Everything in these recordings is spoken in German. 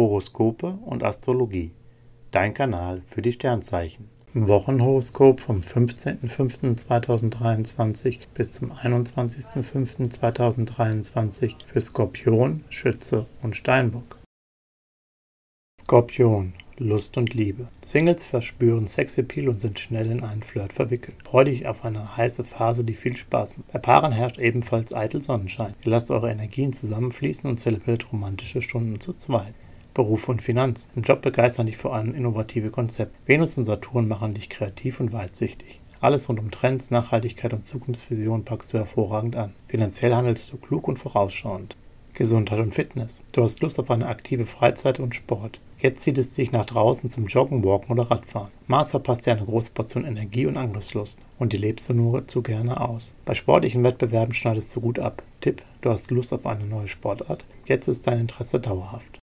Horoskope und Astrologie. Dein Kanal für die Sternzeichen. Wochenhoroskop vom 15.05.2023 bis zum 21.05.2023 für Skorpion, Schütze und Steinbock. Skorpion, Lust und Liebe. Singles verspüren Sexappeal und sind schnell in einen Flirt verwickelt. Freu dich auf eine heiße Phase, die viel Spaß macht. Bei Paaren herrscht ebenfalls eitel Sonnenschein. Ihr lasst eure Energien zusammenfließen und zelebriert romantische Stunden zu zweit. Beruf und Finanzen. Im Job begeistern dich vor allem innovative Konzepte. Venus und Saturn machen dich kreativ und weitsichtig. Alles rund um Trends, Nachhaltigkeit und Zukunftsvision packst du hervorragend an. Finanziell handelst du klug und vorausschauend. Gesundheit und Fitness. Du hast Lust auf eine aktive Freizeit und Sport. Jetzt zieht es dich nach draußen zum Joggen, Walken oder Radfahren. Mars verpasst dir eine große Portion Energie und Angriffslust und die lebst du nur zu gerne aus. Bei sportlichen Wettbewerben schneidest du gut ab. Tipp, du hast Lust auf eine neue Sportart. Jetzt ist dein Interesse dauerhaft.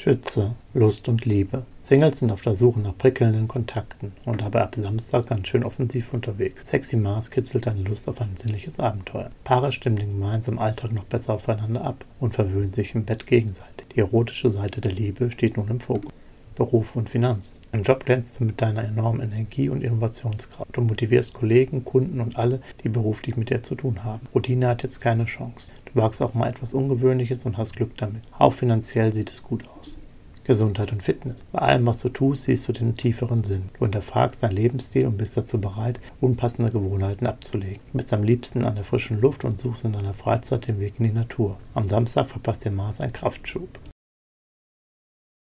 Schütze, Lust und Liebe. Singles sind auf der Suche nach prickelnden Kontakten und dabei ab Samstag ganz schön offensiv unterwegs. Sexy Mars kitzelt deine Lust auf ein sinnliches Abenteuer. Paare stimmen den gemeinsamen Alltag noch besser aufeinander ab und verwöhnen sich im Bett gegenseitig. Die erotische Seite der Liebe steht nun im Fokus. Beruf und Finanzen. Im Job glänzt du mit deiner enormen Energie und Innovationskraft. Du motivierst Kollegen, Kunden und alle, die beruflich mit dir zu tun haben. Routine hat jetzt keine Chance. Du wagst auch mal etwas Ungewöhnliches und hast Glück damit. Auch finanziell sieht es gut aus. Gesundheit und Fitness. Bei allem, was du tust, siehst du den tieferen Sinn. Du hinterfragst deinen Lebensstil und bist dazu bereit, unpassende Gewohnheiten abzulegen. Du bist am liebsten an der frischen Luft und suchst in deiner Freizeit den Weg in die Natur. Am Samstag verpasst dir Mars einen Kraftschub.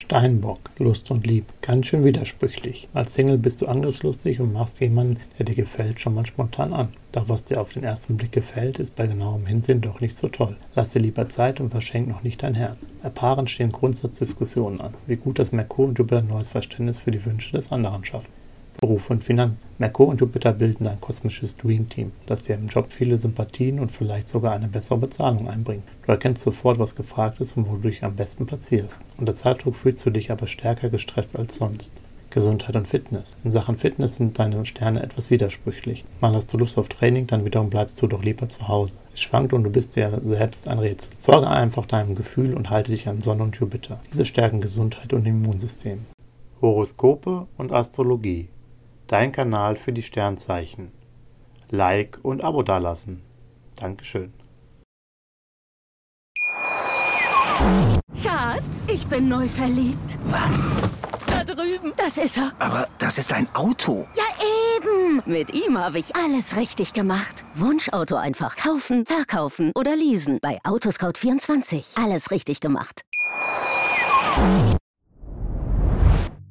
Steinbock, Lust und Lieb. Ganz schön widersprüchlich. Als Single bist du angriffslustig und machst jemanden, der dir gefällt, schon mal spontan an. Doch was dir auf den ersten Blick gefällt, ist bei genauem Hinsehen doch nicht so toll. Lass dir lieber Zeit und verschenk noch nicht dein Herz. Bei Paaren stehen Grundsatzdiskussionen an, wie gut das Merkur und Jupiter ein neues Verständnis für die Wünsche des anderen schaffen. Beruf und Finanzen. Merkur und Jupiter bilden ein kosmisches Dream Team, das dir im Job viele Sympathien und vielleicht sogar eine bessere Bezahlung einbringt. Du erkennst sofort, was gefragt ist und wo du dich am besten platzierst. Unter Zeitdruck fühlst du dich aber stärker gestresst als sonst. Gesundheit und Fitness. In Sachen Fitness sind deine Sterne etwas widersprüchlich. Mal hast du Lust auf Training, dann wiederum bleibst du doch lieber zu Hause. Es schwankt und du bist dir selbst ein Rätsel. Folge einfach deinem Gefühl und halte dich an Sonne und Jupiter. Diese stärken Gesundheit und Immunsystem. Horoskope und Astrologie dein Kanal für die Sternzeichen. Like und Abo dalassen. Dankeschön. Schatz, ich bin neu verliebt. Was? Da drüben. Das ist er. Aber das ist ein Auto. Ja, eben. Mit ihm habe ich alles richtig gemacht. Wunschauto einfach kaufen, verkaufen oder leasen. Bei Autoscout24. Alles richtig gemacht.